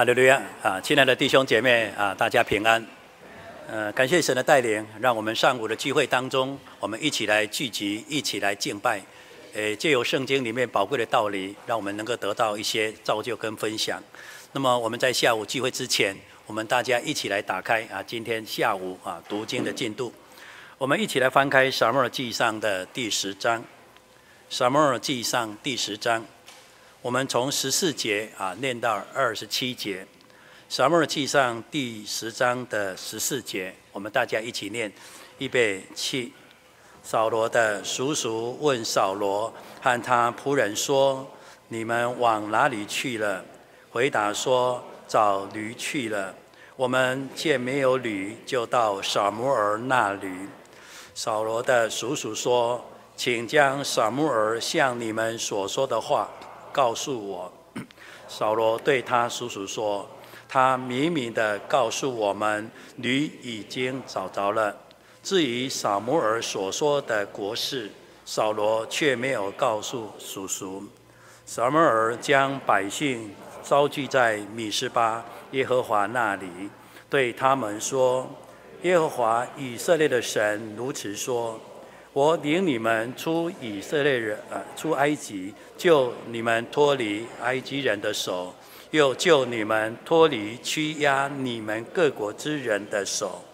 哈利路亚啊！亲爱的弟兄姐妹啊，大家平安。呃，感谢神的带领，让我们上午的聚会当中，我们一起来聚集，一起来敬拜。诶，借由圣经里面宝贵的道理，让我们能够得到一些造就跟分享。那么我们在下午聚会之前，我们大家一起来打开啊，今天下午啊读经的进度。我们一起来翻开撒母耳记上的第十章。撒母耳记上第十章。我们从十四节啊念到二十七节，《撒母耳记上》第十章的十四节，我们大家一起念，预备起。扫罗的叔叔问扫罗和他仆人说：“你们往哪里去了？”回答说：“找驴去了。”我们见没有驴，就到撒母耳那里。扫罗的叔叔说：“请将撒母耳向你们所说的话。”告诉我，扫罗对他叔叔说：“他明明地告诉我们，驴已经找着了。至于撒母耳所说的国事，扫罗却没有告诉叔叔。”撒母耳将百姓召集在米斯巴耶和华那里，对他们说：“耶和华以色列的神如此说。”我领你们出以色列人，呃，出埃及，救你们脱离埃及人的手，又救你们脱离欺压你们各国之人的手。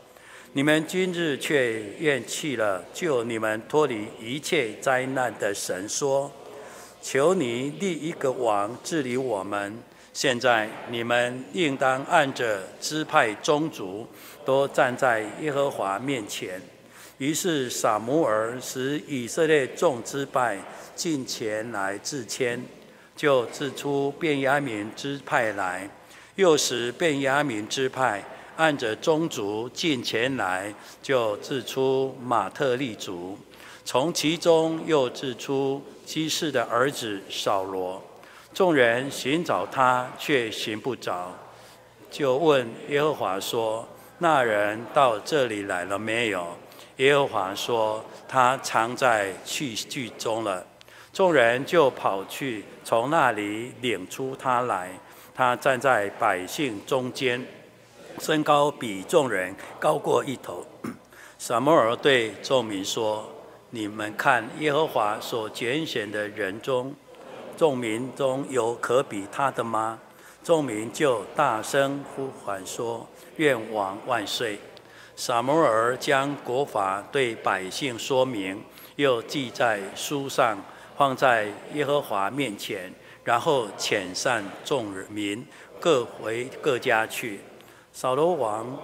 你们今日却厌弃了救你们脱离一切灾难的神，说：求你立一个王治理我们。现在你们应当按着支派宗族，都站在耶和华面前。于是撒母耳使以色列众支派进前来自谦，就自出便雅悯支派来；又使便雅悯支派按着宗族进前来，就自出马特利族；从其中又自出基士的儿子扫罗。众人寻找他，却寻不着，就问耶和华说：“那人到这里来了没有？”耶和华说：“他藏在器具中了。”众人就跑去，从那里领出他来。他站在百姓中间，身高比众人高过一头。撒母耳对众民说：“你们看，耶和华所拣选的人中，众民中有可比他的吗？”众民就大声呼唤说：“愿王万岁！”撒摩尔将国法对百姓说明，又记在书上，放在耶和华面前，然后遣散众民，各回各家去。扫罗王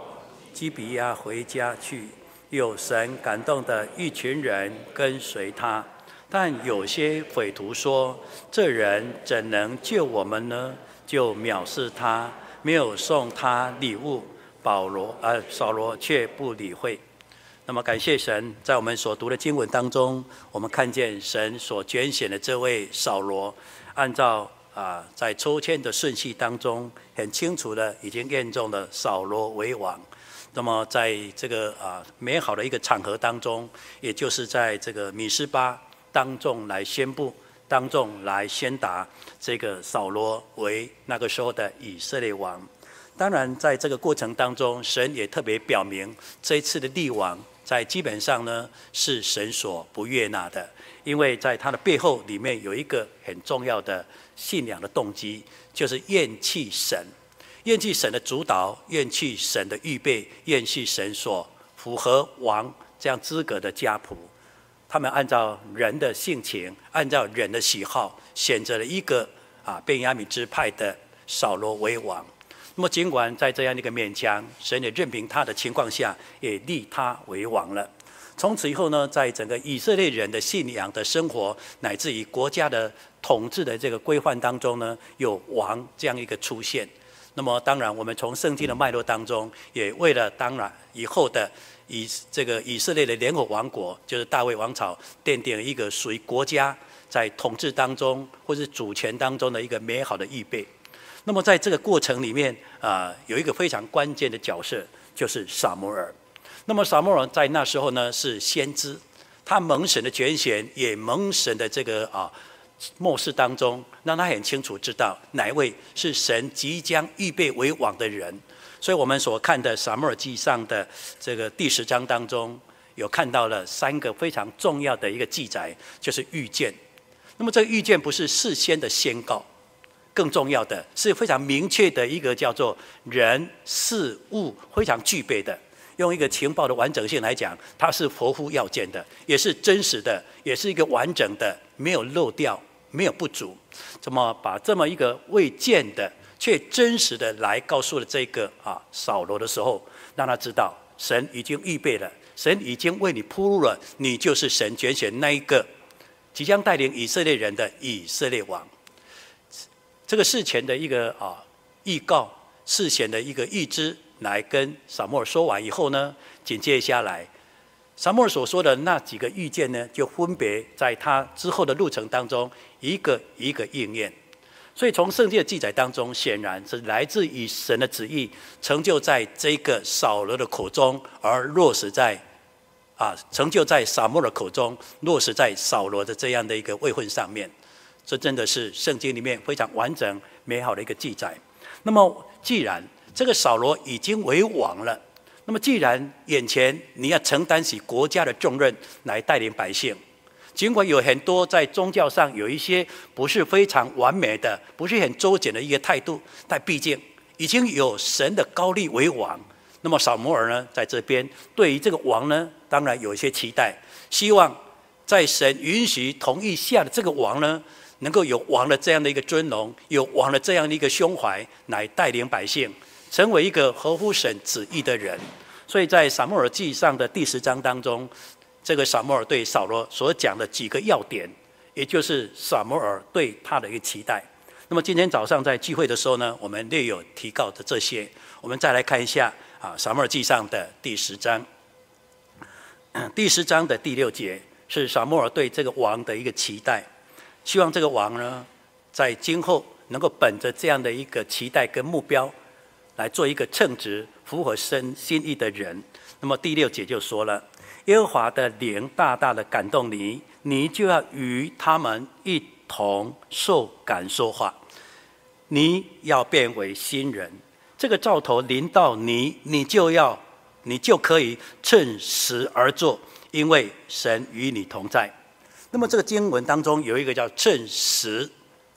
基比亚回家去，有神感动的一群人跟随他，但有些匪徒说：“这人怎能救我们呢？”就藐视他，没有送他礼物。保罗，呃，扫罗却不理会。那么，感谢神，在我们所读的经文当中，我们看见神所拣选的这位扫罗，按照啊、在抽签的顺序当中，很清楚的已经验中了扫罗为王。那么，在这个啊、美好的一个场合当中，也就是在这个米斯巴当众来宣布，当众来宣达这个扫罗为那个时候的以色列王。当然，在这个过程当中，神也特别表明，这一次的立王在基本上呢是神所不悦纳的，因为在他的背后里面有一个很重要的信仰的动机，就是厌弃神，厌弃神的主导，厌弃神的预备，厌弃神所符合王这样资格的家谱。他们按照人的性情，按照人的喜好，选择了一个啊便雅悯支派的扫罗为王。那么，尽管在这样的一个勉强，神也任凭他的情况下，也立他为王了。从此以后呢，在整个以色列人的信仰的生活，乃至于国家的统治的这个规范当中呢，有王这样一个出现。那么，当然我们从圣经的脉络当中，也为了当然以后的以这个以色列的联合王国，就是大卫王朝，奠定了一个属于国家在统治当中或是主权当中的一个美好的预备。那么在这个过程里面啊、有一个非常关键的角色，就是撒摩尔。那么撒摩尔在那时候呢是先知，他蒙神的拣选，也蒙神的这个啊末世当中，让他很清楚知道哪一位是神即将预备为王的人。所以我们所看的撒摩尔记上的这个第十章当中，有看到了三个非常重要的一个记载，就是预见。那么这个预见不是事先的宣告，更重要的是非常明确的一个叫做人事物非常具备的。用一个情报的完整性来讲，它是活乎要件的，也是真实的，也是一个完整的，没有漏掉，没有不足。怎么把这么一个未见的却真实的来告诉了这个啊扫罗的时候，让他知道神已经预备了，神已经为你铺路了，你就是神拣选那一个即将带领以色列人的以色列王。这个事前的一个啊预告，事前的一个预知。来跟撒母耳说完以后呢，紧接下来，撒母耳所说的那几个预见呢，就分别在他之后的路程当中一个一个应验。所以从圣经的记载当中，显然是来自于神的旨意，成就在这个扫罗的口中，而落实在啊，成就在撒母耳的口中，落实在扫罗的这样的一个位分上面。这真的是圣经里面非常完整美好的一个记载。那么既然这个扫罗已经为王了，那么既然眼前你要承担起国家的重任来带领百姓，尽管有很多在宗教上有一些不是非常完美的、不是很周全的一个态度，但毕竟已经有神的高利为王，那么扫摩尔呢，在这边对于这个王呢，当然有一些期待，希望在神允许同意下的这个王呢，能够有王的这样的一个尊荣，有王的这样的一个胸怀来带领百姓。成为一个合乎神旨意的人，所以在撒母耳记上的第十章当中，这个撒母耳对扫罗所讲的几个要点，也就是撒母耳对他的一个期待。那么今天早上在聚会的时候呢，我们略有提到的这些，我们再来看一下啊，撒母耳记上的第十章，第十章的第六节是撒母耳对这个王的一个期待，希望这个王呢，在今后能够本着这样的一个期待跟目标。来做一个称职、符合神心意的人。那么第六节就说了：耶和华的灵大大的感动你，你就要与他们一同受感说话。你要变为新人。这个兆头临到你，你就要，你就可以趁时而作，因为神与你同在。那么这个经文当中有一个叫趁时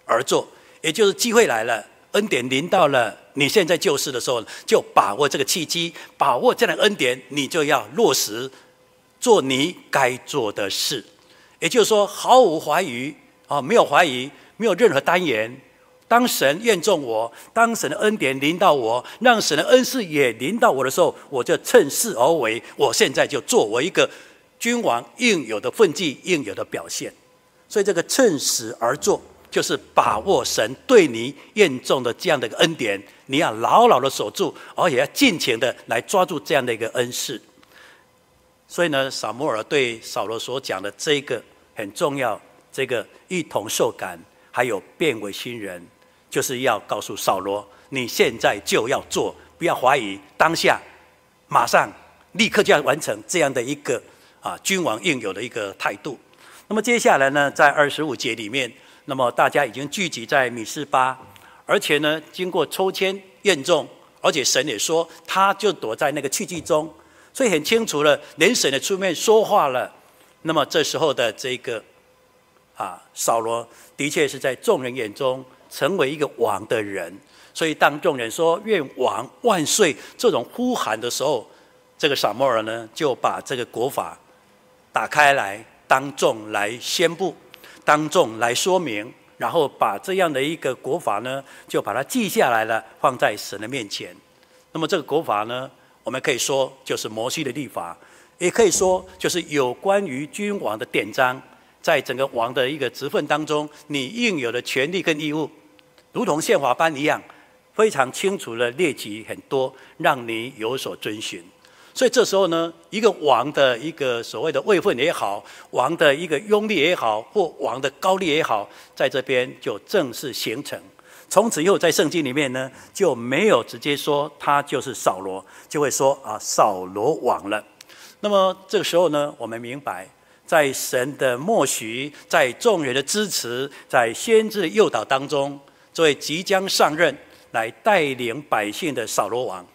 而做，也就是机会来了。恩典临到了你现在救世的时候，就把握这个契机，把握这样的恩典，你就要落实做你该做的事。也就是说，毫无怀疑啊，没有怀疑，没有任何单言。当神验中我，当神的恩典临到我，让神的恩赐也临到我的时候，我就趁势而为。我现在就作为一个君王应有的分际，应有的表现。所以，这个趁时而做。就是把握神对你验中的这样的一个恩典，你要牢牢的守住，而且要尽情的来抓住这样的一个恩赐。所以呢，撒摩尔对扫罗所讲的这个很重要，这个一同受感，还有变为新人，就是要告诉扫罗，你现在就要做，不要怀疑，当下马上立刻就要完成这样的一个啊君王应有的一个态度。那么接下来呢，在二十五节里面。那么大家已经聚集在米斯巴，而且呢，经过抽签验中，而且神也说，他就躲在那个器具中，所以很清楚了，连神也出面说话了。那么这时候的这个啊，扫罗的确是在众人眼中成为一个王的人，所以当众人说“愿王万岁”这种呼喊的时候，这个撒摩尔呢就把这个国法打开来，当众来宣布。当众来说明，然后把这样的一个国法呢，就把它记下来了，放在神的面前。那么这个国法呢，我们可以说就是摩西的律法，也可以说就是有关于君王的典章，在整个王的一个职分当中，你应有的权利跟义务，如同宪法般一样，非常清楚的列举很多，让你有所遵循。所以这时候呢，一个王的一个所谓的位分也好，王的一个拥立也好，或王的高丽也好，在这边就正式形成。从此以后，在圣经里面呢，就没有直接说他就是扫罗，就会说啊扫罗王了。那么这个时候呢，我们明白在神的默许，在众人的支持，在先知的诱导当中，作为即将上任来带领百姓的扫罗王，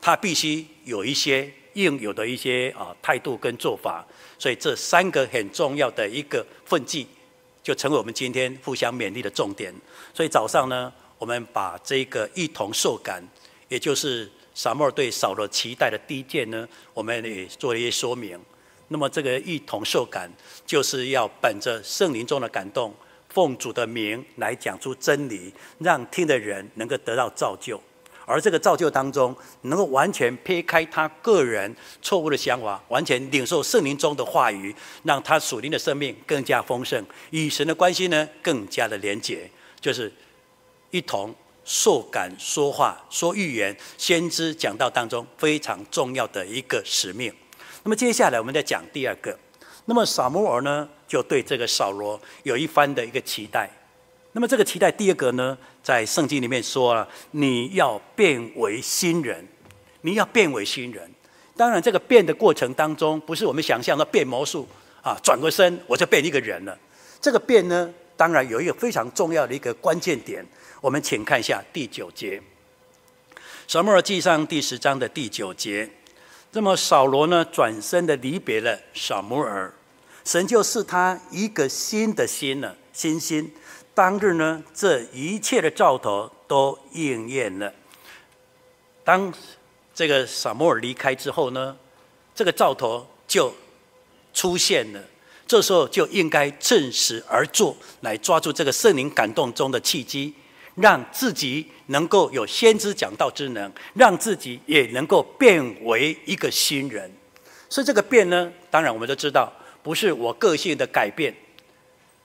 他必须有一些应有的一些啊态度跟做法。所以这三个很重要的一个分际，就成为我们今天互相勉励的重点。所以早上呢，我们把这个一同受感，也就是撒母耳对扫罗期待的第一件呢，我们也做了一些说明。那么这个一同受感，就是要本着圣灵中的感动，奉主的名来讲出真理，让听的人能够得到造就。而这个造就当中，能够完全撇开他个人错误的想法，完全领受圣灵中的话语，让他属灵的生命更加丰盛，与神的关系呢更加的连结，就是一同受感说话、说预言、先知讲道当中非常重要的一个使命。那么接下来我们再讲第二个，那么撒母耳呢就对这个扫罗有一番的一个期待。那么这个期待，第二个呢，在圣经里面说了，你要变为新人，你要变为新人。当然，这个变的过程当中，不是我们想象的变魔术啊，转个身我就变一个人了。这个变呢，当然有一个非常重要的一个关键点。我们请看一下第九节，《撒母耳记上》第十章的第九节。那么扫罗呢，转身的离别了撒母耳，神就是他一个新的心了，新心。当日呢，这一切的兆头都应验了。当这个撒摩尔离开之后呢，这个兆头就出现了。这时候就应该趁势而作，来抓住这个圣灵感动中的契机，让自己能够有先知讲道之能，让自己也能够变为一个新人。所以这个变呢，当然我们都知道，不是我个性的改变。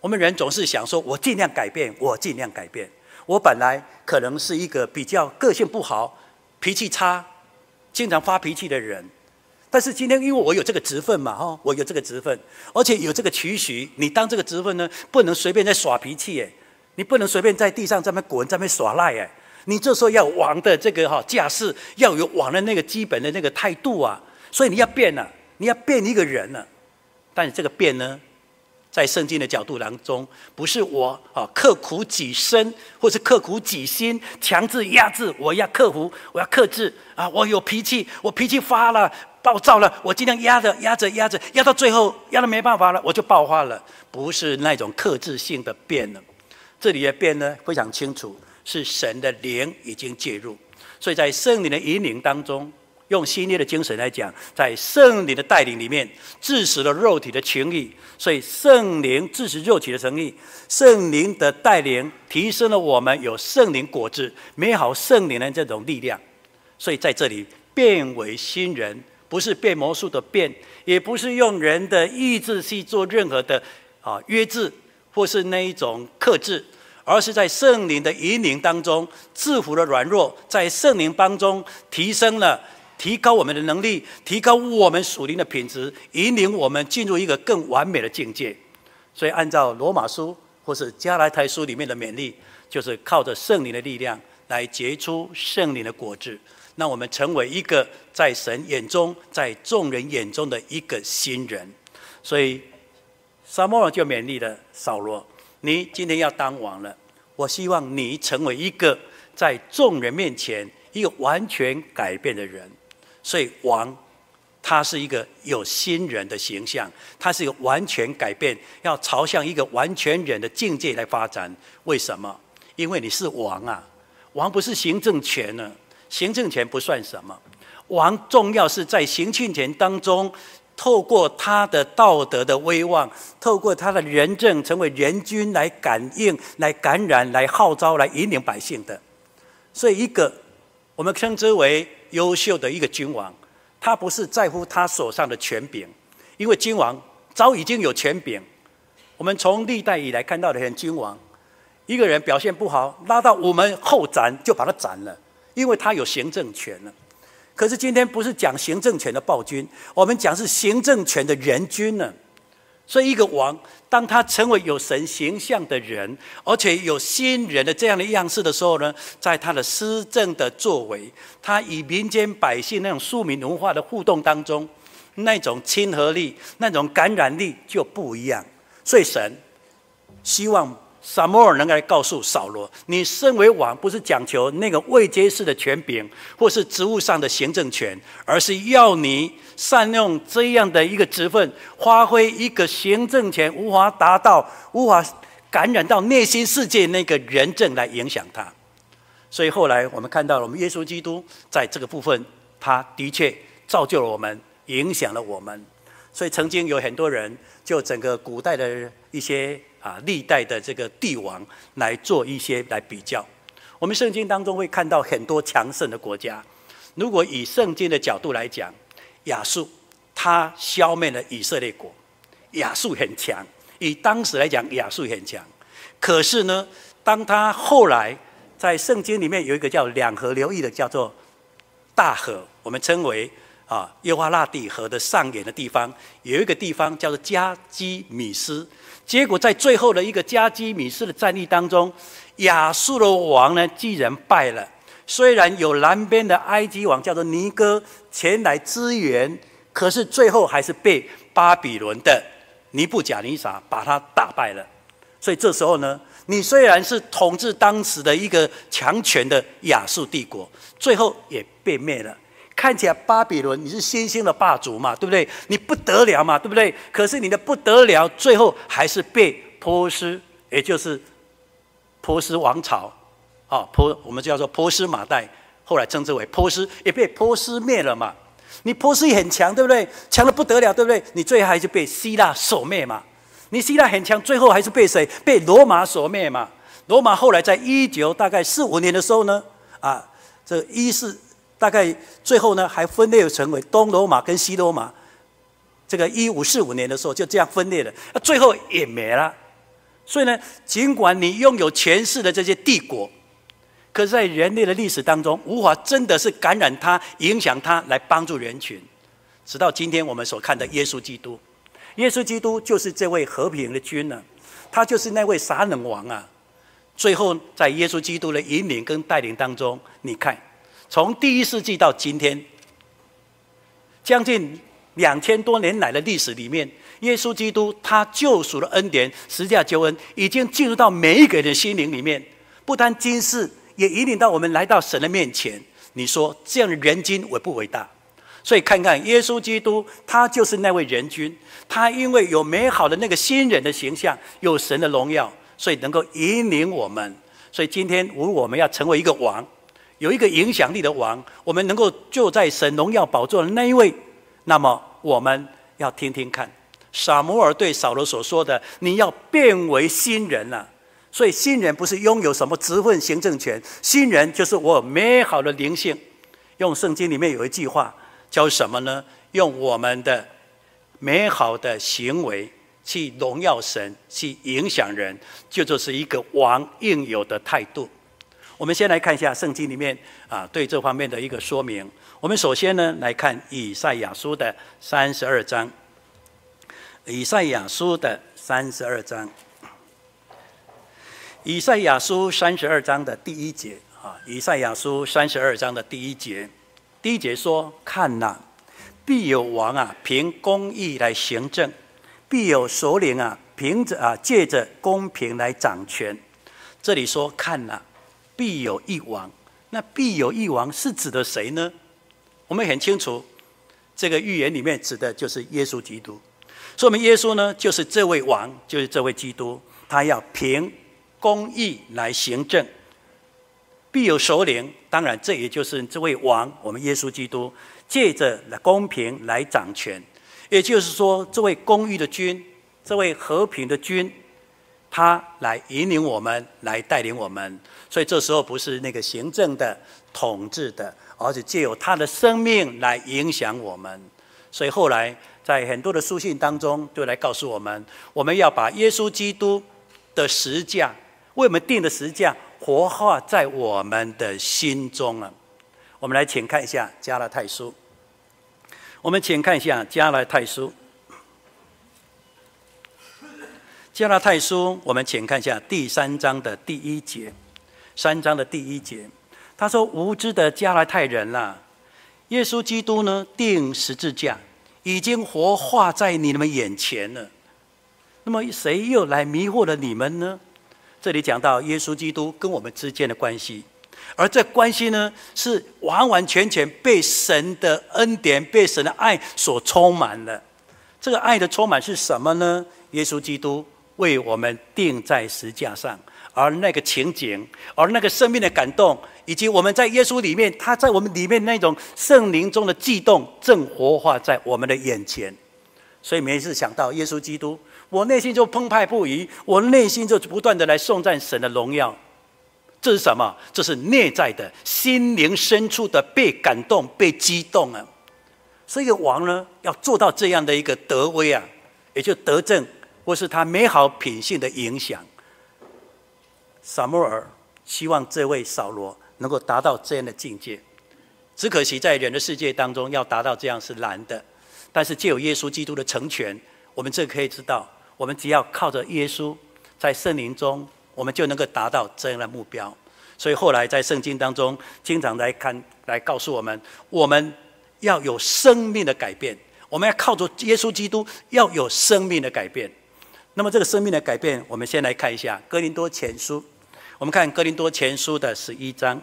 我们人总是想说：“我尽量改变，我尽量改变。”我本来可能是一个比较个性不好、脾气差、经常发脾气的人，但是今天因为我有这个职分嘛，哈，我有这个职分，而且有这个期许，你当这个职分呢，不能随便在耍脾气，哎，你不能随便在地上在那滚，在那耍赖，哎，你这时候要王的这个哈架势，要有王的那个基本的那个态度啊，所以你要变了，你要变一个人了，但是这个变呢？在圣经的角度当中，不是我啊刻苦己身，或是刻苦己心，强制压制，我要克服，我要克制啊！我有脾气，我脾气发了，暴躁了，我尽量压着压着压着，压到最后压得没办法了，我就爆发了。不是那种克制性的变了，这里的变呢非常清楚，是神的灵已经介入，所以在圣灵的引领当中。用新约的精神来讲，在圣灵的带领里面，致使了肉体的情欲，所以圣灵致使肉体的情欲，圣灵的带领提升了我们有圣灵果子、美好圣灵的这种力量。所以在这里变为新人，不是变魔术的变，也不是用人的意志去做任何的啊约制或是那一种克制，而是在圣灵的引领当中制服了软弱，在圣灵当中提升了。提高我们的能力，提高我们属灵的品质，引领我们进入一个更完美的境界。所以，按照罗马书或是加拉太书里面的勉励，就是靠着圣灵的力量来结出圣灵的果子，让我们成为一个在神眼中、在众人眼中的一个新人。所以，撒摩尔就勉励了扫罗：“你今天要当王了，我希望你成为一个在众人面前一个完全改变的人。”所以王，他是一个有新人的形象，他是一个完全改变，要朝向一个完全人的境界来发展。为什么？因为你是王啊，王不是行政权呢，行政权不算什么，王重要是在行政权当中，透过他的道德的威望，透过他的仁政，成为人君来感应、来感染、来号召、来引领百姓的。所以一个。我们称之为优秀的一个君王，他不是在乎他手上的权柄，因为君王早已经有权柄。我们从历代以来看到的很君王，一个人表现不好，拉到我们后斩就把他斩了，因为他有行政权了。可是今天不是讲行政权的暴君，我们讲是行政权的人君呢。所以，一个王，当他成为有神形象的人，而且有新人的这样的样式的时候呢，在他的施政的作为，他与民间百姓那种庶民文化的互动当中，那种亲和力、那种感染力就不一样。所以神希望撒摩尔能够来告诉扫罗：你身为王，不是讲求那个位阶式的权柄，或是职务上的行政权，而是要你善用这样的一个职分，发挥一个行政权无法达到、无法感染到内心世界那个人证来影响他。所以后来我们看到了，我们耶稣基督在这个部分，他的确造就了我们，影响了我们。所以曾经有很多人就整个古代的一些啊历代的这个帝王来做一些来比较。我们圣经当中会看到很多强盛的国家。如果以圣经的角度来讲，亚述他消灭了以色列国，亚述很强。以当时来讲，亚述很强。可是呢，当他后来在圣经里面有一个叫两河流域的，叫做大河，我们称为啊幼发拉底河的上沿的地方，有一个地方叫做加基米斯。结果在最后的一个加基米斯的战役当中，亚述的王呢，既然败了。虽然有南边的埃及王叫做尼哥前来支援，可是最后还是被巴比伦的尼布甲尼撒把他打败了。所以这时候呢，你虽然是统治当时的一个强权的亚述帝国，最后也被灭了。看起来巴比伦你是新兴的霸主嘛，对不对？你不得了嘛，对不对？可是你的不得了，最后还是被波斯，也就是波斯王朝，啊，波我们叫做波斯马代，后来称之为波斯，也被波斯灭了嘛。你波斯也很强，对不对？强的不得了，对不对？你最后还是被希腊所灭嘛。你希腊很强，最后还是被谁？被罗马所灭嘛。罗马后来在一九大概四五年的时候呢，啊，这一四。大概最后呢，还分裂成为东罗马跟西罗马。这个一五四五年的时候就这样分裂了，那最后也没了。所以呢，尽管你拥有权势的这些帝国，可是在人类的历史当中，无法真的是感染它、影响它来帮助人群。直到今天我们所看的耶稣基督，耶稣基督就是这位和平的君呢，他就是那位撒冷王啊。最后在耶稣基督的引领跟带领当中，你看。从第一世纪到今天，将近两千多年来的历史里面，耶稣基督他救赎的恩典、十字架救恩，已经进入到每一个人的心灵里面。不单今世，也引领到我们来到神的面前。你说这样的人君伟不伟大？所以看看耶稣基督，他就是那位人君。他因为有美好的那个新人的形象，有神的荣耀，所以能够引领我们。所以今天，如果我们要成为一个王。有一个影响力的王，我们能够坐在神荣耀宝座的那一位，那么我们要听听看，撒摩尔对扫罗所说的：“你要变为新人了。”所以新人不是拥有什么职分、行政权，新人就是我美好的灵性。用圣经里面有一句话叫什么呢？用我们的美好的行为去荣耀神，去影响人，就就是一个王应有的态度。我们先来看一下圣经里面啊，对这方面的一个说明。我们首先呢来看以赛亚书的三十二章。以赛亚书的三十二章。以赛亚书三十二章的第一节啊，以赛亚书三十二章的第一节，第一节说：“看呐，必有王啊，凭公义来行政；必有首领啊，凭着啊，借着公平来掌权。”这里说：“看呐。”必有一王，那必有一王是指的谁呢？我们很清楚，这个预言里面指的就是耶稣基督。说明耶稣呢，就是这位王，就是这位基督，他要凭公义来行政。必有首领，当然这也就是这位王，我们耶稣基督借着公平来掌权。也就是说，这位公义的君，这位和平的君。他来引领我们，来带领我们，所以这时候不是那个行政的、统治的，而是借由他的生命来影响我们。所以后来在很多的书信当中，就来告诉我们，我们要把耶稣基督的十架为我们定的十架活化在我们的心中啊。我们来请看一下加拉太书，我们请看一下加拉太书。加拉太书，我们请看一下第三章的第一节。三章的第一节，他说：“无知的加拉太人呐，耶稣基督呢，钉十字架，已经活化在你们眼前了。那么谁又来迷惑了你们呢？这里讲到耶稣基督跟我们之间的关系，而这关系呢，是完完全全被神的恩典、被神的爱所充满了。这个爱的充满是什么呢？耶稣基督为我们钉在十架上，而那个情景，而那个生命的感动，以及我们在耶稣里面，他在我们里面那种圣灵中的悸动，正活化在我们的眼前。所以每一次想到耶稣基督，我内心就澎湃不已，我内心就不断的来颂赞神的荣耀。这是什么？这是内在的心灵深处的被感动、被激动啊！所以，王呢，要做到这样的一个德威啊，也就德政，或是他美好品性的影响。撒摩尔希望这位扫罗能够达到这样的境界，只可惜在人的世界当中，要达到这样是难的。但是，借有耶稣基督的成全，我们这可以知道。我们只要靠着耶稣，在圣灵中，我们就能够达到这样的目标。所以后来在圣经当中，经常来看，来告诉我们，我们要有生命的改变。我们要靠着耶稣基督，要有生命的改变。那么这个生命的改变，我们先来看一下《哥林多前书》。我们看《哥林多前书》的十一章。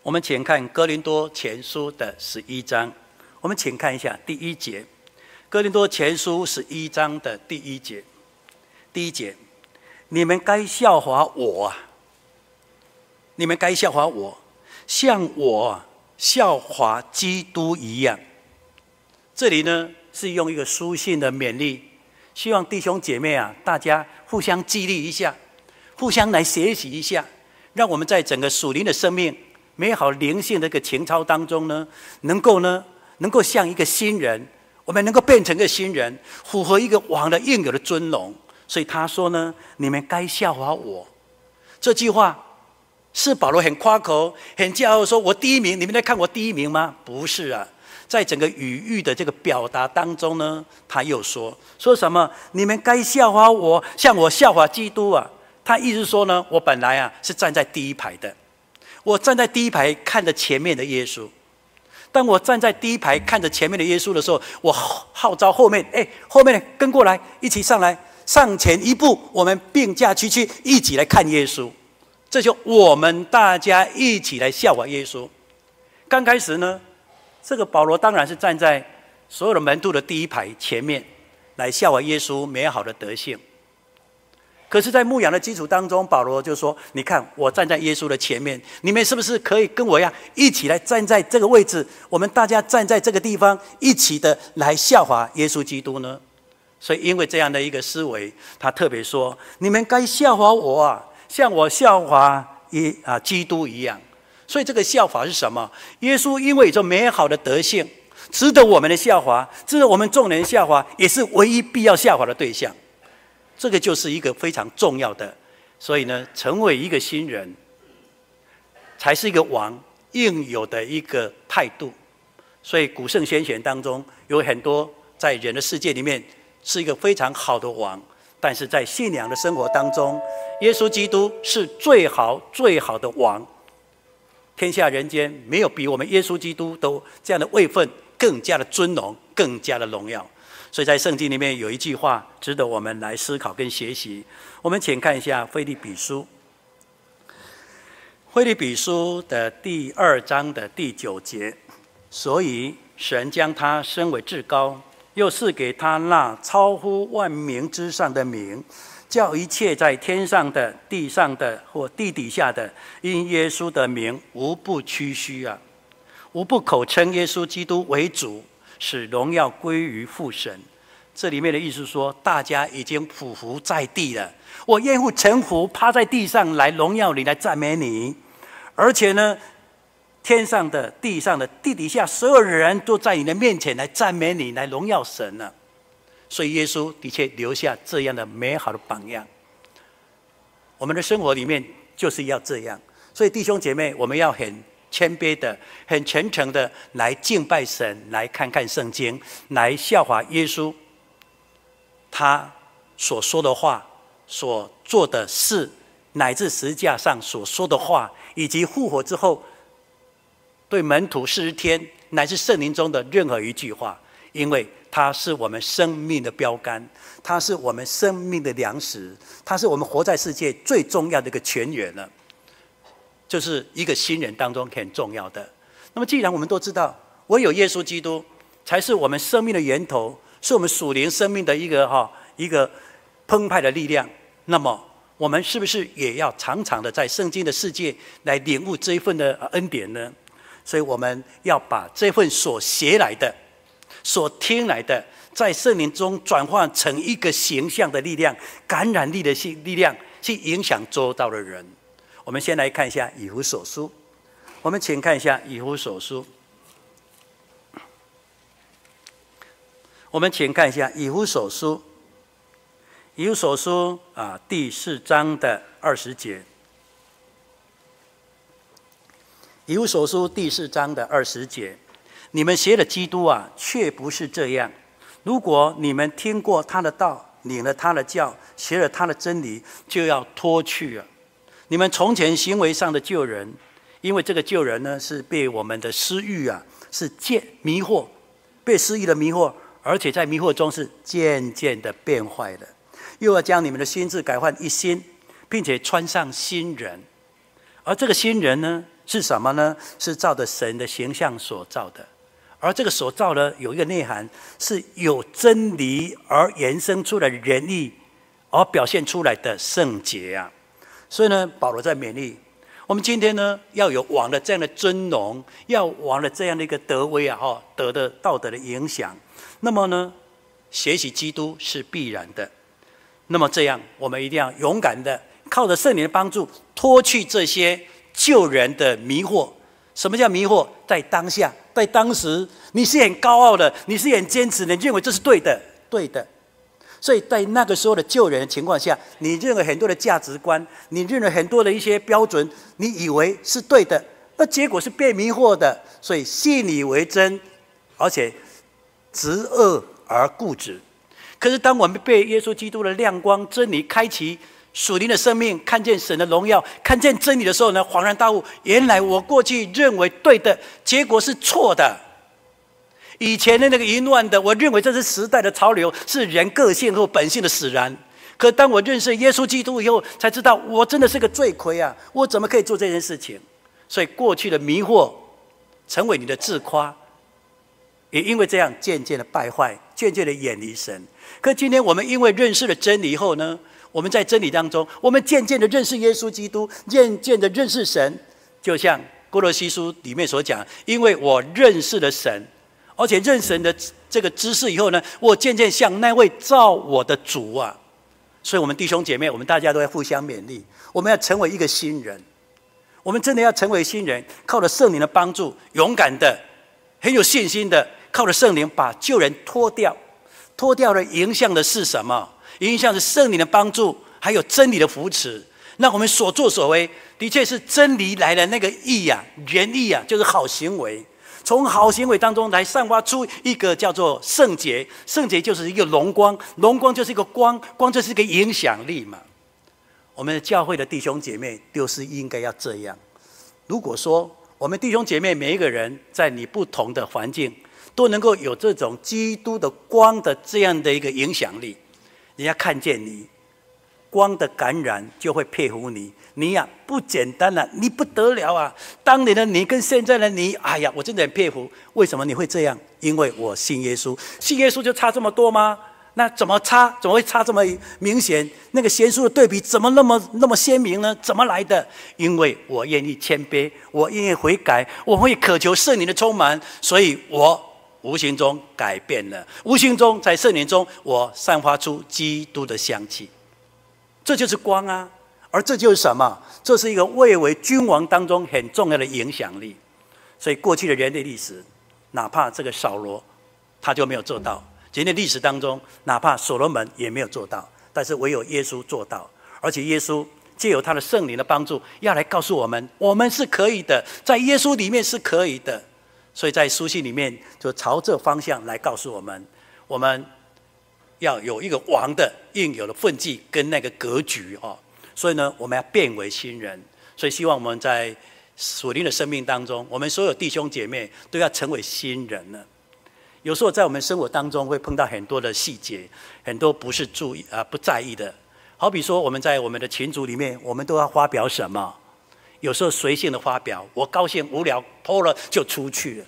我们请看《哥林多前书》的十一章。我们请看一下第一节。哥林多前书十一章的第一节，第一节，你们该笑话我啊！你们该笑话我，像我笑话基督一样。这里呢是用一个书信的勉励，希望弟兄姐妹啊，大家互相激励一下，互相来学习一下，让我们在整个属灵的生命、美好灵性的一个情操当中呢，能够呢，能够像一个新人。我们能够变成个新人，符合一个王的应有的尊荣。所以他说呢：“你们该笑话我。”这句话是保罗很夸口、很骄傲，说我第一名。你们在看我第一名吗？不是啊，在整个语域的这个表达当中呢，他又说说什么？你们该笑话我，像我笑话基督啊。他意思说呢，我本来啊是站在第一排的，我站在第一排看着前面的耶稣。当我站在第一排看着前面的耶稣的时候，我号召后面，哎，后面跟过来，一起上来，上前一步，我们并驾齐驱，一起来看耶稣。这就我们大家一起来效法耶稣。刚开始呢，这个保罗当然是站在所有的门徒的第一排前面，来效法耶稣美好的德性。可是，在牧养的基础当中，保罗就说：“你看，我站在耶稣的前面，你们是不是可以跟我一样，一起来站在这个位置？我们大家站在这个地方，一起的来效法耶稣基督呢？”所以，因为这样的一个思维，他特别说：“你们该效法我啊，像我效法耶啊基督一样。”所以，这个效法是什么？耶稣因为有着美好的德性，值得我们的效法，值得我们众人效法，也是唯一必要效法的对象。这个就是一个非常重要的，所以呢，成为一个新人，才是一个王应有的一个态度。所以古圣先贤当中有很多在人的世界里面是一个非常好的王，但是在信仰的生活当中，耶稣基督是最好最好的王。天下人间没有比我们耶稣基督都这样的位分更加的尊荣，更加的荣耀。所以在圣经里面有一句话值得我们来思考跟学习。我们请看一下《腓立比书》，《腓立比书》的第二章的第九节。所以神将他升为至高，又赐给他那超乎万名之上的名，叫一切在天上的、地上的或地底下的，因耶稣的名，无不屈膝啊，无不口称耶稣基督为主。使荣耀归于父神，这里面的意思说，大家已经匍匐在地了。我愿意臣服，趴在地上来荣耀你，来赞美你。而且呢，天上的、地上的、地底下所有人都在你的面前来赞美你，来荣耀神了。所以耶稣的确留下这样的美好的榜样。我们的生活里面就是要这样。所以弟兄姐妹，我们要很。谦卑的、很虔诚的来敬拜神，来看看圣经，来效法耶稣。他所说的话、所做的事，乃至十字架上所说的话，以及复活之后对门徒四十天乃至圣灵中的任何一句话，因为它是我们生命的标杆，它是我们生命的粮食，它是我们活在世界最重要的一个泉源了。就是一个新人当中很重要的。那么，既然我们都知道，唯有耶稣基督才是我们生命的源头，是我们属灵生命的一个哈一个澎湃的力量。那么，我们是不是也要常常的在圣经的世界来领悟这一份的恩典呢？所以，我们要把这份所学来的、所听来的，在圣灵中转换成一个形象的力量、感染力的力量，去影响周遭的人。我们先来看一下以弗所书。我们请看一下以弗所书。我们请看一下以弗所书。以弗所书啊，第四章的二十节。以弗所书第四章的二十节，你们学了基督啊，却不是这样。如果你们听过他的道，领了他的教，学了他的真理，就要脱去了。你们从前行为上的旧人，因为这个旧人呢，是被我们的私欲啊，是渐迷惑，被私欲的迷惑，而且在迷惑中是渐渐的变坏的。又要将你们的心志改换一新，并且穿上新人。而这个新人呢，是什么呢？是照着神的形象所造的。而这个所造呢，有一个内涵，是有真理而延伸出来仁义，而表现出来的圣洁啊。所以呢，保罗在勉励我们今天呢，要有王的这样的尊荣，要王的这样的一个德威啊，哈，德的道德的影响。那么呢，学习基督是必然的。那么这样，我们一定要勇敢的靠着圣灵的帮助，脱去这些旧人的迷惑。什么叫迷惑？在当下，在当时，你是很高傲的，你是很坚持的，认为这是对的，对的。所以在那个时候的救人的情况下，你认为很多的价值观，你认为很多的一些标准，你以为是对的，那结果是被迷惑的。所以信以为真，而且执恶而固执。可是当我们被耶稣基督的亮光、真理开启属灵的生命，看见神的荣耀，看见真理的时候呢，恍然大悟，原来我过去认为对的，结果是错的。以前的那个淫乱的，我认为这是时代的潮流，是人个性和本性的使然。可当我认识耶稣基督以后，才知道我真的是个罪魁啊！我怎么可以做这件事情？所以过去的迷惑，成为你的自夸，也因为这样渐渐的败坏，渐渐的远离神。可今天我们因为认识了真理以后呢，我们在真理当中，我们渐渐的认识耶稣基督，渐渐的认识神。就像哥罗西书里面所讲，因为我认识了神。而且认神的这个知识以后呢，我渐渐像那位造我的主啊，所以，我们弟兄姐妹，我们大家都要互相勉励，我们要成为一个新人，我们真的要成为新人，靠着圣灵的帮助，勇敢的、很有信心的，靠着圣灵把旧人脱掉，脱掉的影响的是什么？影响是圣灵的帮助，还有真理的扶持。那我们所作所为，的确是真理来的那个义呀、啊，仁义啊，就是好行为。从好行为当中来散发出一个叫做圣洁，圣洁就是一个荣光，荣光就是一个光，光就是一个影响力嘛。我们教会的弟兄姐妹就是应该要这样。如果说我们弟兄姐妹每一个人在你不同的环境都能够有这种基督的光的这样的一个影响力，人家看见你光的感染就会佩服你。你呀、不简单了、你不得了啊！当年的你跟现在的你，哎呀，我真的很佩服。为什么你会这样？因为我信耶稣，信耶稣就差这么多吗？那怎么差？怎么会差这么明显？那个悬殊的对比怎么那么那么鲜明呢？怎么来的？因为我愿意谦卑，我愿意悔改，我会渴求圣灵的充满，所以我无形中改变了，无形中在圣灵中我散发出基督的香气，这就是光啊！而这就是什么？这是一个位为君王当中很重要的影响力。所以过去的人类历史，哪怕这个扫罗，他就没有做到；人类历史当中，哪怕所罗门也没有做到。但是唯有耶稣做到，而且耶稣借由他的圣灵的帮助，要来告诉我们，我们是可以的，在耶稣里面是可以的。所以在书信里面就朝这方向来告诉我们，我们要有一个王的应有的奋际跟那个格局哦。所以呢，我们要变为新人。所以希望我们在属灵的生命当中，我们所有弟兄姐妹都要成为新人了。有时候在我们生活当中会碰到很多的细节，很多不是注意啊不在意的。好比说我们在我们的群组里面，我们都要发表什么？有时候随性的发表，我高兴无聊 po 了就出去了。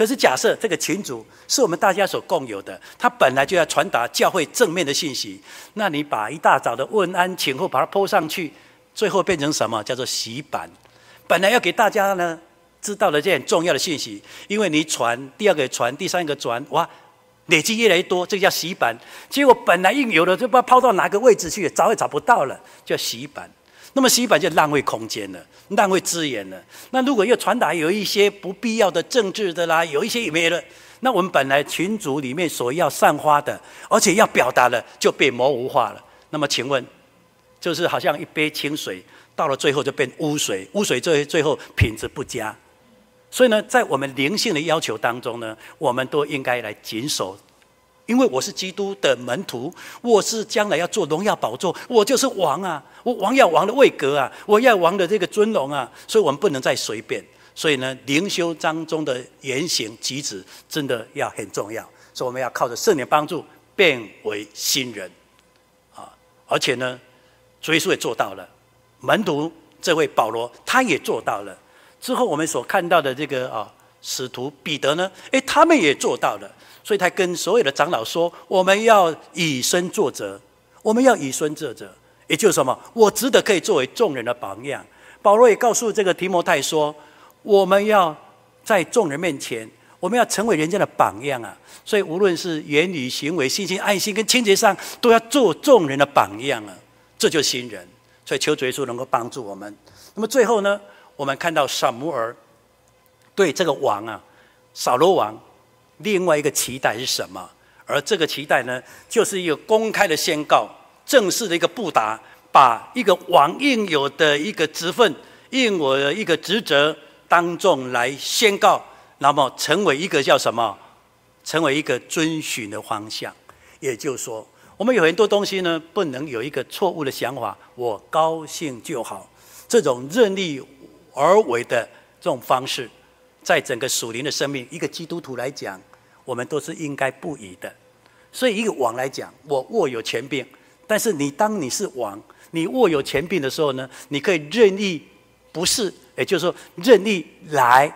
可是假设这个群组是我们大家所共有的，它本来就要传达教会正面的信息，那你把一大早的问安请后把它铺上去，最后变成什么？叫做洗版。本来要给大家呢知道的这很重要的信息，因为你传第二个传，第三个传，哇，累积越来越多，这个叫洗版。结果本来应有的就不知道抛到哪个位置去，找也找不到了，叫洗版。那么洗衣板就浪费空间了，浪费资源了。那如果又传达有一些不必要的政治的啦，有一些也没了，那我们本来群组里面所要散发的，而且要表达的，就被模糊化了。那么请问，就是好像一杯清水。到了最后就变污水，污水最最后品质不佳。所以呢，在我们灵性的要求当中呢，我们都应该来谨守，因为我是基督的门徒，我是将来要做荣耀宝座，我就是王啊，我王要王的位格啊，我要王的这个尊荣啊，所以我们不能再随便。所以呢，灵修当中的言行举止真的要很重要，所以我们要靠着圣灵帮助变为新人啊，而且呢，主耶稣也做到了。门徒这位保罗，他也做到了。之后我们所看到的这个啊，使徒彼得呢，诶，他们也做到了。所以他跟所有的长老说：“我们要以身作则，我们要以身作则。”也就是什么？我值得可以作为众人的榜样。保罗也告诉这个提摩太说：“我们要在众人面前，我们要成为人家的榜样啊！所以无论是言语、行为、信心、爱心跟清洁上，都要做众人的榜样啊！这就是新人。”所以求主耶稣能够帮助我们。那么最后呢，我们看到撒母耳对这个王啊，扫罗王，另外一个期待是什么？而这个期待呢，就是一个公开的宣告，正式的一个布达，把一个王应有的一个职分，应我的一个职责当众来宣告，那么成为一个叫什么？成为一个遵循的方向。也就是说。我们有很多东西呢，不能有一个错误的想法。我高兴就好，这种任意而为的这种方式，在整个属灵的生命，一个基督徒来讲，我们都是应该不疑的。所以，一个王来讲，我握有权柄，但是你当你是王，你握有权柄的时候呢，你可以任意，不是，也就是说，任意来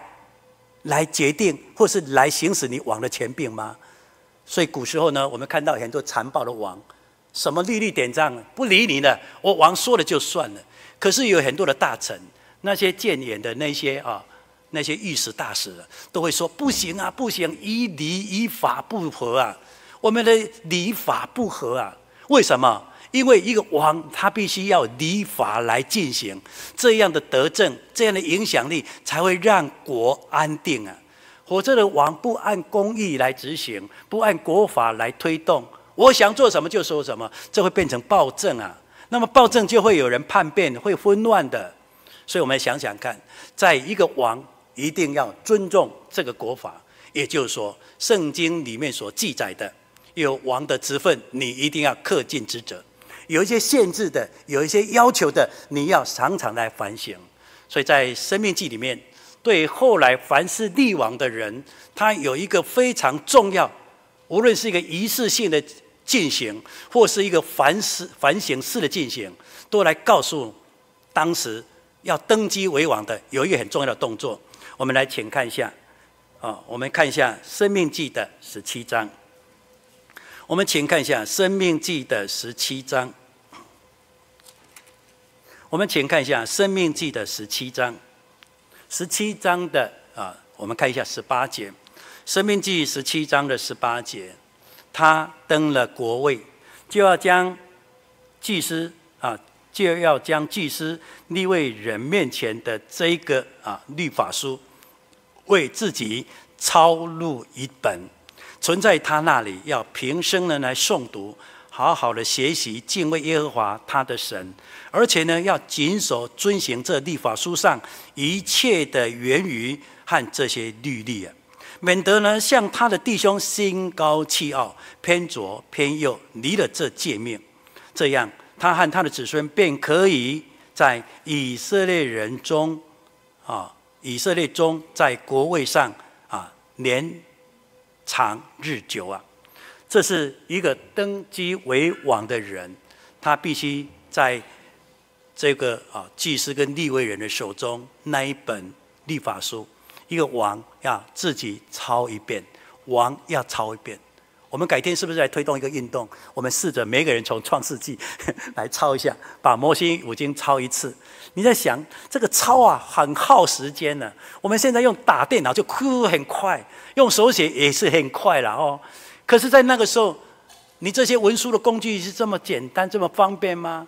来决定，或是来行使你王的权柄吗？所以古时候呢，我们看到很多残暴的王，什么律例典章不理你的，我王说了就算了。可是有很多的大臣，那些谏言的那些啊，那些御史大使都会说不行啊，不行，以礼以法不合啊，我们的礼法不合啊。为什么？因为一个王他必须要礼法来进行，这样的德政，这样的影响力，才会让国安定啊。或者的王不按公义来执行，不按国法来推动，我想做什么就说什么，这会变成暴政啊。那么暴政就会有人叛变，会混乱的。所以我们想想看，在一个王一定要尊重这个国法，也就是说，圣经里面所记载的，有王的职分，你一定要恪尽职责；有一些限制的，有一些要求的，你要常常来反省。所以在生命记里面。对后来凡是立王的人，他有一个非常重要，无论是一个仪式性的进行，或是一个反思反省式的进行，都来告诉当时要登基为王的有一个很重要的动作。我们来请看一下，啊，我们看一下《生命记》的十七章。我们请看一下《生命记》的十七章。我们请看一下《生命记》的十七章。十七章的啊，我们看一下十八节，《生命记》十七章的十八节，他登了国位，就要将祭司啊，就要将祭司立为人面前的这一个啊律法书，为自己抄录一本，存在他那里，要平生的来诵读。好好的学习敬畏耶和华他的神，而且呢，要谨守遵行这律法书上一切的言语和这些律例啊，免得呢像他的弟兄心高气傲，偏左偏右，离了这诫命。这样，他和他的子孙便可以在以色列人中啊，以色列中在国位上啊年长日久啊，这是一个登基为王的人，他必须在这个啊祭司跟立位人的手中那一本立法书，一个王要自己抄一遍，王要抄一遍。我们改天是不是来推动一个运动？我们试着每个人从创世纪 来抄一下，把摩西五经抄一次。你在想这个抄啊，很耗时间呢。我们现在用打电脑就哭很快，用手写也是很快了哦。可是，在那个时候，你这些文书的工具是这么简单、这么方便吗？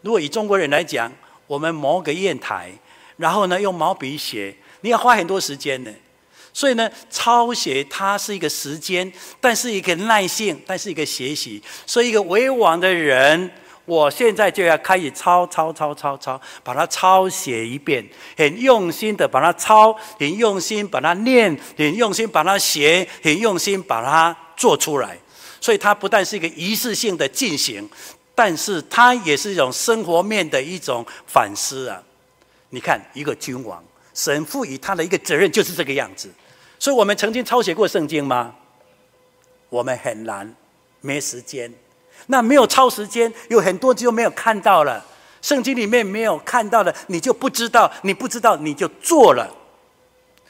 如果以中国人来讲，我们磨个砚台，然后呢用毛笔写，你要花很多时间呢。所以呢，抄写它是一个时间，但是一个耐性，但是一个学习。所以，一个为王的人，我现在就要开始抄抄抄抄抄，把它抄写一遍，很用心的把它抄，很用心把它念，很用心把它写，很用心把它做出来。所以，它不但是一个仪式性的进行，但是它也是一种生活面的一种反思啊！你看，一个君王，神赋予他的一个责任就是这个样子。所以我们曾经抄写过圣经吗？我们很难，没时间。那没有抄时间，有很多就没有看到了。圣经里面没有看到的，你就不知道，你不知道你就做了。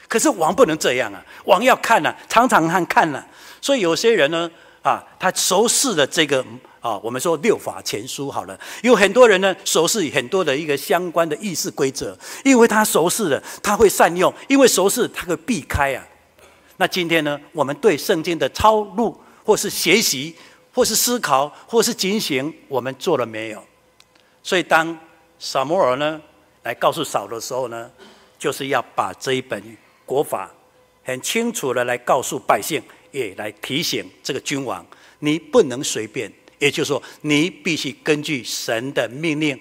可是王不能这样啊，王要看啊，常常看看了。所以有些人呢，啊，他熟识的这个啊，我们说六法全书好了。有很多人呢，熟识很多的一个相关的议事规则，因为他熟识了，他会善用；因为熟识，他会避开啊。那今天呢，我们对圣经的抄录，或是学习，或是思考，或是警醒，我们做了没有？所以当撒摩尔呢来告诉扫的时候呢，就是要把这一本国法很清楚的来告诉百姓，也来提醒这个君王，你不能随便，也就是说，你必须根据神的命令，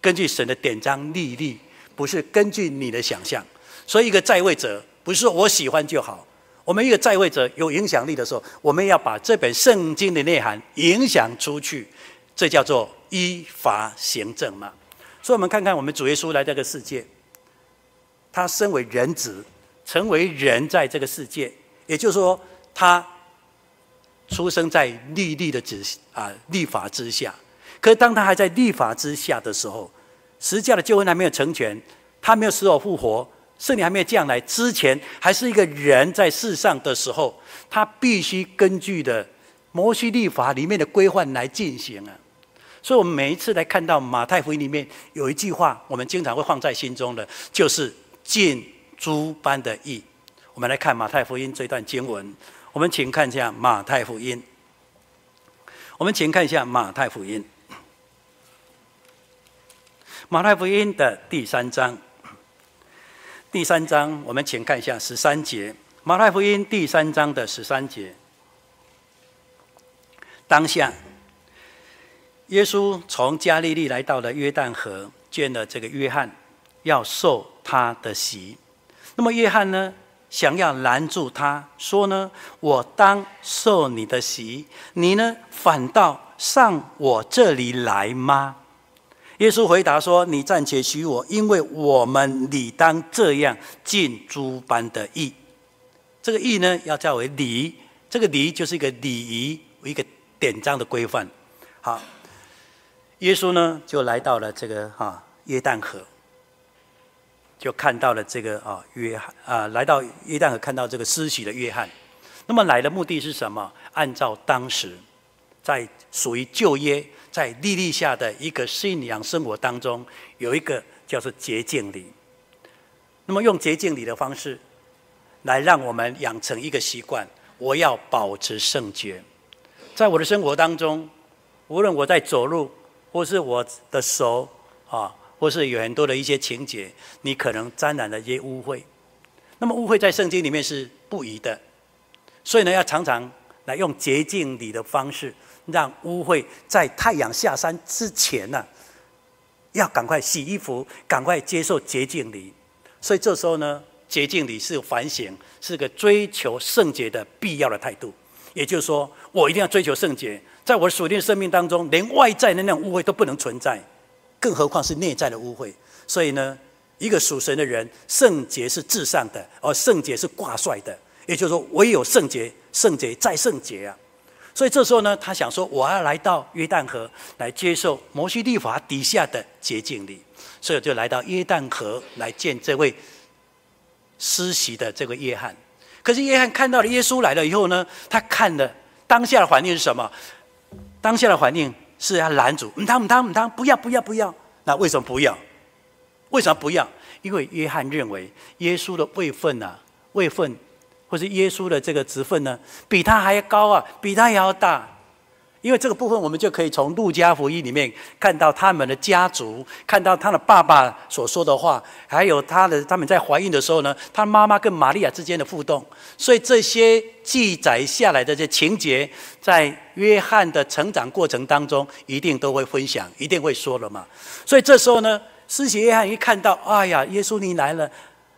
根据神的典章律例，不是根据你的想象。所以一个在位者，不是说我喜欢就好。我们一个在位者有影响力的时候，我们要把这本圣经的内涵影响出去，这叫做依法行政嘛。所以，我们看看我们主耶稣来这个世界，他身为人子，成为人在这个世界，也就是说，他出生在律例的之啊律法之下。可是，当他还在律法之下的时候，十架的救恩还没有成全，他没有死而复活。圣灵还没有降来之前，还是一个人在世上的时候，他必须根据的摩西律法里面的规范来进行啊。所以，我们每一次来看到马太福音里面有一句话，我们经常会放在心中的，就是“尽诸般的义”。我们来看马太福音这段经文，我们请看一下马太福音。我们请看一下马太福音，马太福音的第三章。第三章，我们请看一下十三节，《马太福音》第三章的十三节。当下，耶稣从加利利来到了约旦河，见了这个约翰，要受他的洗。那么约翰呢，想要拦住他，说呢：“我当受你的洗，你呢，反倒上我这里来吗？”耶稣回答说：“你暂且许我，因为我们理当这样尽诸般的义。这个义呢，要叫为礼。这个礼就是一个礼仪，一个典章的规范。好，耶稣呢就来到了这个哈约旦河，就看到了这个啊约翰啊，来到约旦河看到这个施洗的约翰。那么来的目的是什么？按照当时在属于旧约。”在律例下的一个信仰生活当中，有一个叫做洁净礼。那么用洁净礼的方式，来让我们养成一个习惯：我要保持圣洁。在我的生活当中，无论我在走路，或是我的手啊，或是有很多的一些情节，你可能沾染了一些污秽。那么污秽在圣经里面是不宜的，所以呢，要常常来用洁净礼的方式。让污秽在太阳下山之前呢、要赶快洗衣服，赶快接受洁净礼。所以这时候呢，洁净礼是反省，是个追求圣洁的必要的态度。也就是说，我一定要追求圣洁，在我的属灵生命当中，连外在的那种污秽都不能存在，更何况是内在的污秽。所以呢，一个属神的人，圣洁是至上的，而圣洁是挂帅的。也就是说，唯有圣洁，圣洁再圣洁啊！所以这时候呢，他想说，我要来到约旦河来接受摩西律法底下的洁净礼，所以就来到约旦河来见这位施洗的这个约翰。可是约翰看到了耶稣来了以后呢，他看了当下的环境是什么？当下的环境是要拦阻，唔当唔当唔当，不要不要不要。那为什么不要？为什么不要？因为约翰认为耶稣的位份啊，位份，或是耶稣的这个职份呢，比他还要高啊，比他还要大。因为这个部分，我们就可以从路加福音里面看到他们的家族，看到他的爸爸所说的话，还有他的他们在怀孕的时候呢，他妈妈跟玛利亚之间的互动。所以这些记载下来的这情节，在约翰的成长过程当中，一定都会分享，一定会说了嘛。所以这时候呢，施洗约翰一看到，哎呀，耶稣你来了，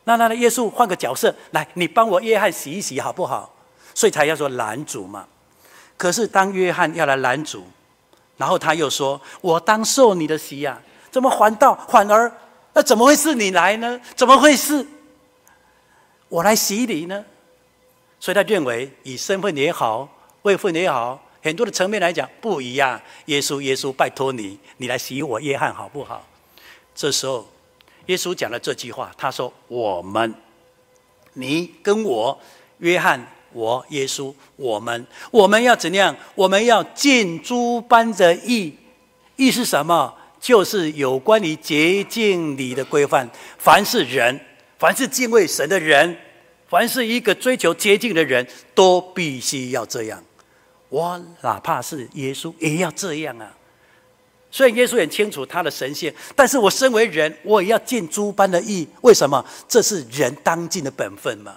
那那那耶稣换个角色来，你帮我约翰洗一洗好不好？所以才要说拦阻嘛。可是当约翰要来拦阻，然后他又说：“我当受你的洗呀，怎么反倒反而那怎么会是你来呢？怎么会是我来洗礼呢？”所以他认为以身份也好，位分也好，很多的层面来讲不一样。耶稣，耶稣，拜托你，你来洗我约翰好不好？这时候，耶稣讲了这句话，他说：“我们，你跟我，约翰。”我耶稣，我们我们要怎样？我们要尽诸般的义，义是什么？就是有关于洁净你的规范。凡是人，凡是敬畏神的人，凡是一个追求洁净的人，都必须要这样。我哪怕是耶稣，也要这样啊！虽然耶稣很清楚他的神性，但是我身为人，我也要尽诸般的义。为什么？这是人当尽的本分嘛。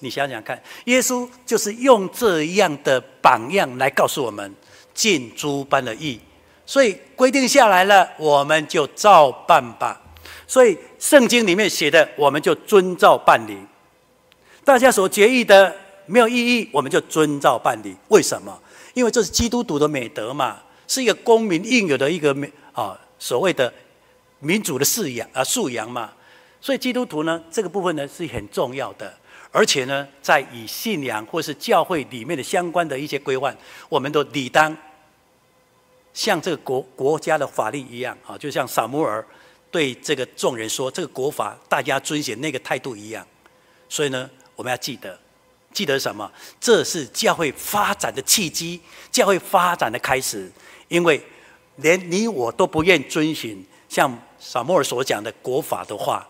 你想想看，耶稣就是用这样的榜样来告诉我们尽诸般的义，所以规定下来了，我们就照办吧。所以圣经里面写的，我们就遵照办理。大家所决议的没有意义，我们就遵照办理。为什么？因为这是基督徒的美德嘛，是一个公民应有的一个美啊所谓的民主的素养啊素养嘛。所以基督徒呢，这个部分呢是很重要的。而且呢，在以信仰或是教会里面的相关的一些规范，我们都理当像这个国国家的法律一样啊，就像撒摩尔对这个众人说：“这个国法大家遵循那个态度一样。”所以呢，我们要记得，记得什么？这是教会发展的契机，教会发展的开始。因为连你我都不愿遵循像撒摩尔所讲的国法的话。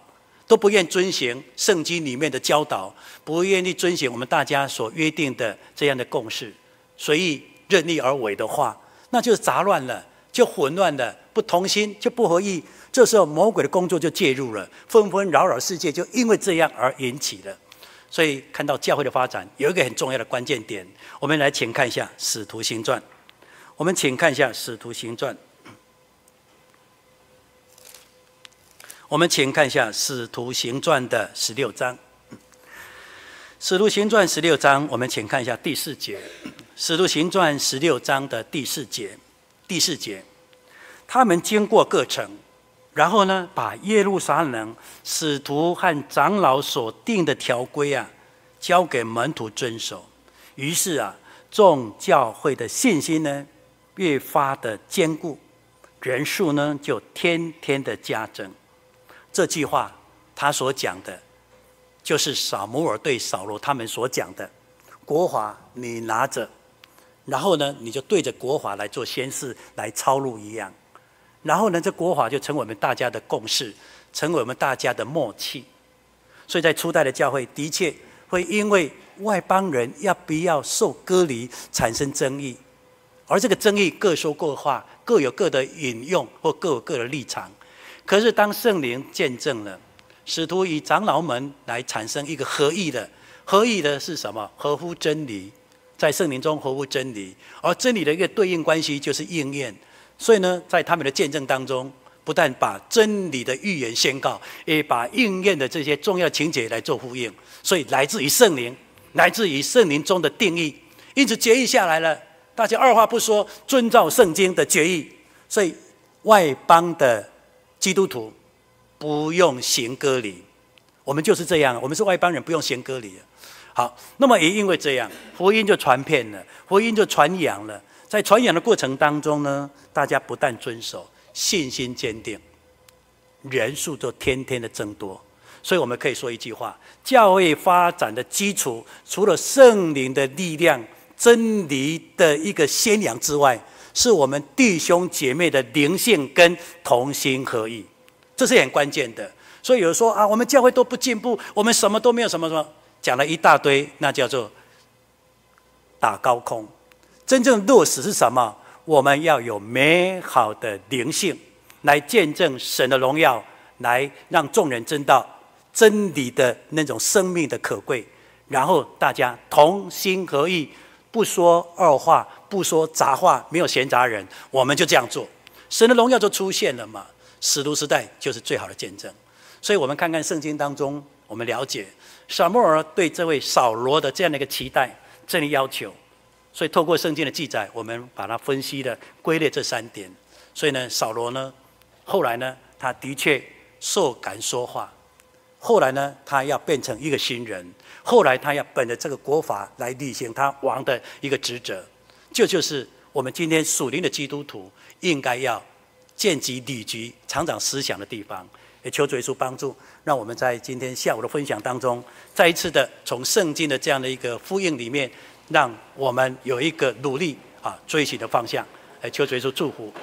都不愿遵循圣经里面的教导，不愿意遵循我们大家所约定的这样的共识，随意任意而为的话，那就是杂乱了，就混乱了，不同心就不合意。这时候魔鬼的工作就介入了，纷纷扰扰世界就因为这样而引起了。所以看到教会的发展有一个很重要的关键点，我们来请看一下《使徒行传》，我们请看一下《使徒行传》。我们请看一下《使徒行传》的十六章，《使徒行传》十六章，我们请看一下第四节，《使徒行传》十六章的第四节，第四节，他们经过各城，然后呢，把耶路撒冷使徒和长老所定的条规啊，交给门徒遵守。于是啊，众教会的信心呢，越发的坚固，人数呢，就天天的加增。这句话，他所讲的，就是撒摩尔对扫罗他们所讲的：国法你拿着，然后呢，你就对着国法来做宣誓，来抄录一样。然后呢，这国法就成为我们大家的共识，成为我们大家的默契。所以在初代的教会，的确会因为外邦人要不要受隔离产生争议，而这个争议各说各话，各有各的引用或各有各的立场。可是，当圣灵见证了使徒与长老们来产生一个合意的，合意的是什么？合乎真理，在圣灵中合乎真理，而真理的一个对应关系就是应验。所以呢，在他们的见证当中，不但把真理的预言宣告，也把应验的这些重要情节来做呼应。所以，来自于圣灵，来自于圣灵中的定义，因此决议下来了，大家二话不说，遵照圣经的决议。所以，外邦的。基督徒不用行割礼。我们就是这样，我们是外邦人，不用行割礼。好，那么也因为这样，福音就传遍了，福音就传扬了。在传扬的过程当中呢，大家不但遵守，信心坚定，人数就天天的增多。所以我们可以说一句话：教会发展的基础，除了圣灵的力量、真理的一个宣扬之外，是我们弟兄姐妹的灵性跟同心合意，这是很关键的。所以有人说啊，我们教会都不进步，我们什么都没有，什么什么讲了一大堆，那叫做打高空。真正落实是什么？我们要有美好的灵性，来见证神的荣耀，来让众人知道。真理的那种生命的可贵，然后大家同心合意，不说二话，不说杂话，没有闲杂人，我们就这样做，神的荣耀就出现了嘛。使徒时代就是最好的见证。所以，我们看看圣经当中，我们了解撒母耳对这位扫罗的这样的一个期待、这样的要求。所以，透过圣经的记载，我们把它分析的归类这三点。所以呢，扫罗呢，后来呢，他的确受感说话。后来呢，他要变成一个新人。后来他要本着这个国法来履行他王的一个职责。这就，是我们今天属灵的基督徒应该要见及、理及、常长思想的地方。也求主耶稣帮助，让我们在今天下午的分享当中，再一次的从圣经的这样的一个呼应里面，让我们有一个努力啊追寻的方向。来求主耶稣祝福。